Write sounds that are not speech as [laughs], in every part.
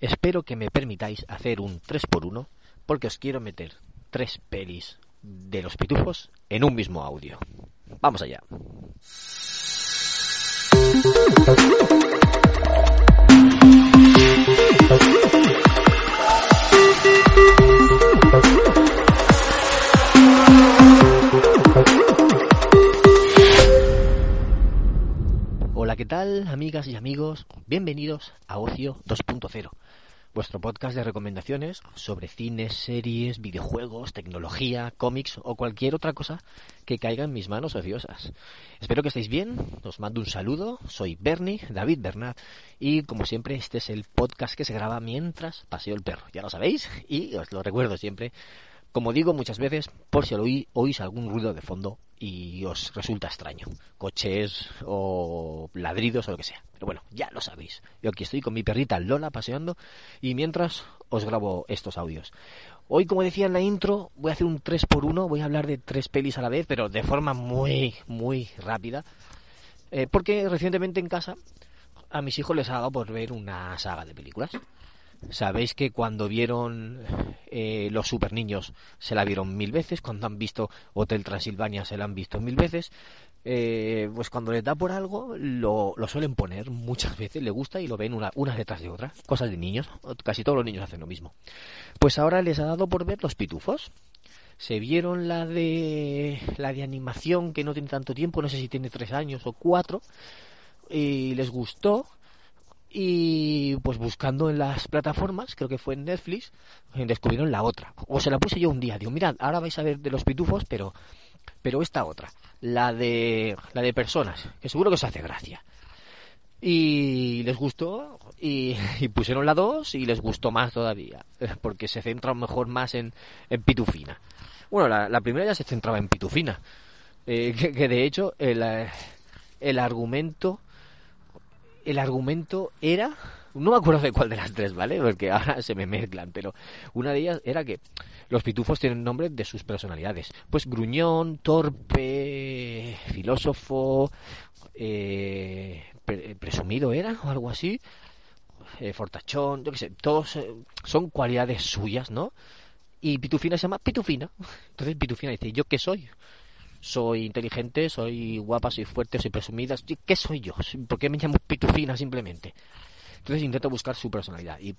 espero que me permitáis hacer un 3x1 porque os quiero meter tres pelis de los pitufos en un mismo audio. Vamos allá. Hola, ¿qué tal, amigas y amigos? Bienvenidos a Ocio 2.0, vuestro podcast de recomendaciones sobre cines, series, videojuegos, tecnología, cómics o cualquier otra cosa que caiga en mis manos ociosas. Espero que estéis bien, os mando un saludo, soy Bernie, David Bernat, y como siempre este es el podcast que se graba mientras paseo el perro, ya lo sabéis, y os lo recuerdo siempre, como digo muchas veces, por si oí, oís algún ruido de fondo y os resulta extraño. Coches o ladridos o lo que sea. Bueno, ya lo sabéis. Yo aquí estoy con mi perrita Lola paseando y mientras os grabo estos audios. Hoy, como decía en la intro, voy a hacer un 3x1, voy a hablar de tres pelis a la vez, pero de forma muy, muy rápida. Eh, porque recientemente en casa a mis hijos les ha dado por ver una saga de películas. Sabéis que cuando vieron eh, los super niños se la vieron mil veces, cuando han visto Hotel Transilvania se la han visto mil veces. Eh, pues cuando les da por algo lo, lo, suelen poner muchas veces, le gusta y lo ven una, una detrás de otra. Cosas de niños, casi todos los niños hacen lo mismo. Pues ahora les ha dado por ver los pitufos. Se vieron la de la de animación que no tiene tanto tiempo, no sé si tiene tres años o cuatro, y les gustó y pues buscando en las plataformas, creo que fue en Netflix, descubrieron la otra. O se la puse yo un día, digo, mirad, ahora vais a ver de los pitufos, pero pero esta otra, la de la de personas, que seguro que os hace gracia. Y les gustó y, [laughs] pusieron la 2 y les gustó más todavía, [laughs] porque se centra mejor más en, en Pitufina. Bueno, la, la, primera ya se centraba en Pitufina, eh, que, que, de hecho el, el argumento el argumento era no me acuerdo de cuál de las tres, ¿vale? Porque ahora se me mezclan, pero una de ellas era que los pitufos tienen nombre de sus personalidades. Pues gruñón, torpe, filósofo, eh, pre presumido era o algo así, eh, fortachón, yo qué sé, todos eh, son cualidades suyas, ¿no? Y Pitufina se llama Pitufina. Entonces Pitufina dice, ¿yo qué soy? soy inteligente, soy guapa, soy fuerte, soy presumida. ¿Qué soy yo? ¿Por qué me llamo Pitufina simplemente? Entonces intento buscar su personalidad y,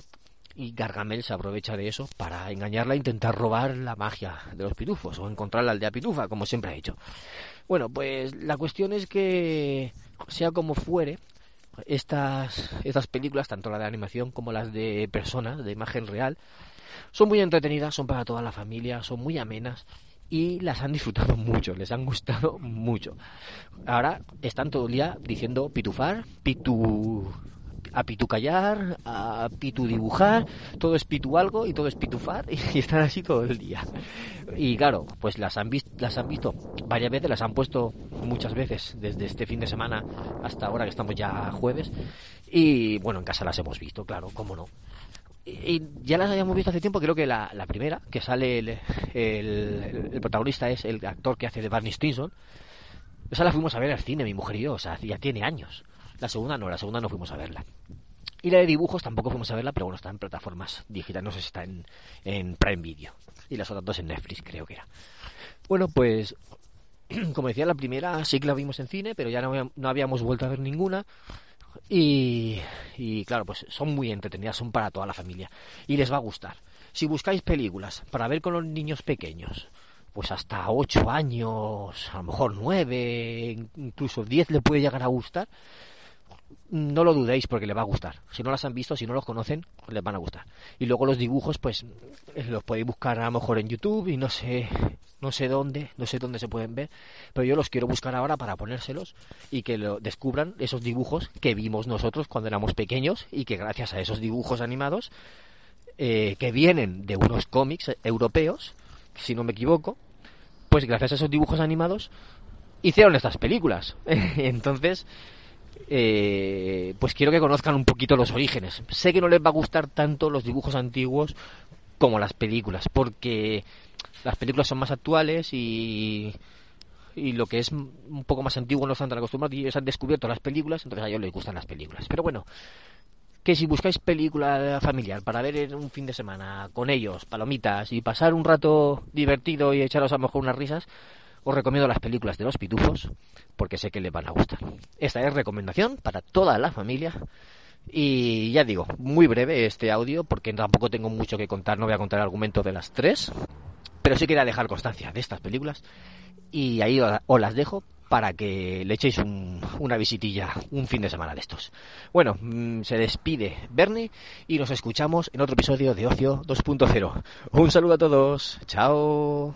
y Gargamel se aprovecha de eso para engañarla e intentar robar la magia de los pitufos o encontrar la aldea pitufa, como siempre ha hecho. Bueno, pues la cuestión es que, sea como fuere, estas, estas películas, tanto la de animación como las de personas, de imagen real, son muy entretenidas, son para toda la familia, son muy amenas y las han disfrutado [laughs] mucho, les han gustado mucho. Ahora están todo el día diciendo pitufar, pitu a pitu callar, a pitu dibujar, todo es pitu algo y todo es pitufar [laughs] y están así todo el día. Y claro, pues las han visto, las han visto varias veces, las han puesto muchas veces desde este fin de semana hasta ahora que estamos ya jueves y bueno, en casa las hemos visto, claro, cómo no y ya las habíamos visto hace tiempo, creo que la, la primera, que sale el, el, el, protagonista es el actor que hace de Barney Stinson. Esa la fuimos a ver al cine, mi mujer y yo, o sea, ya tiene años. La segunda no, la segunda no fuimos a verla. Y la de dibujos tampoco fuimos a verla, pero bueno, está en plataformas digitales, no sé si está en, en Prime Video. Y las otras dos en Netflix, creo que era. Bueno, pues, [clears throat] como decía, la primera sí que la vimos en cine, pero ya no, no habíamos vuelto a ver ninguna. Y, y, claro, pues son muy entretenidas, son para toda la familia y les va a gustar. Si buscáis películas para ver con los niños pequeños, pues hasta 8 años, a lo mejor 9, incluso 10 le puede llegar a gustar, no lo dudéis porque le va a gustar. Si no las han visto, si no los conocen, les van a gustar. Y luego los dibujos, pues los podéis buscar a lo mejor en YouTube y no sé, no sé dónde, no sé dónde se pueden ver, pero yo los quiero buscar ahora para ponérselos y que lo descubran esos dibujos que vimos nosotros cuando éramos pequeños y que gracias a esos dibujos animados eh, que vienen de unos cómics europeos, si no me equivoco, pues gracias a esos dibujos animados hicieron estas películas. [laughs] Entonces, eh, pues quiero que conozcan un poquito los orígenes. Sé que no les va a gustar tanto los dibujos antiguos como las películas, porque las películas son más actuales y, y lo que es un poco más antiguo no están tan acostumbrados y ellos han descubierto las películas, entonces a ellos les gustan las películas. Pero bueno, que si buscáis película familiar para ver en un fin de semana con ellos, palomitas y pasar un rato divertido y echaros a lo mejor unas risas, os recomiendo las películas de los pitufos porque sé que les van a gustar. Esta es recomendación para toda la familia. Y ya digo, muy breve este audio porque tampoco tengo mucho que contar, no voy a contar el argumento de las tres, pero sí quería dejar constancia de estas películas y ahí os las dejo para que le echéis una visitilla un fin de semana de estos. Bueno, mm, se despide Bernie y nos escuchamos en otro episodio de Ocio 2.0. Un saludo a todos. Chao.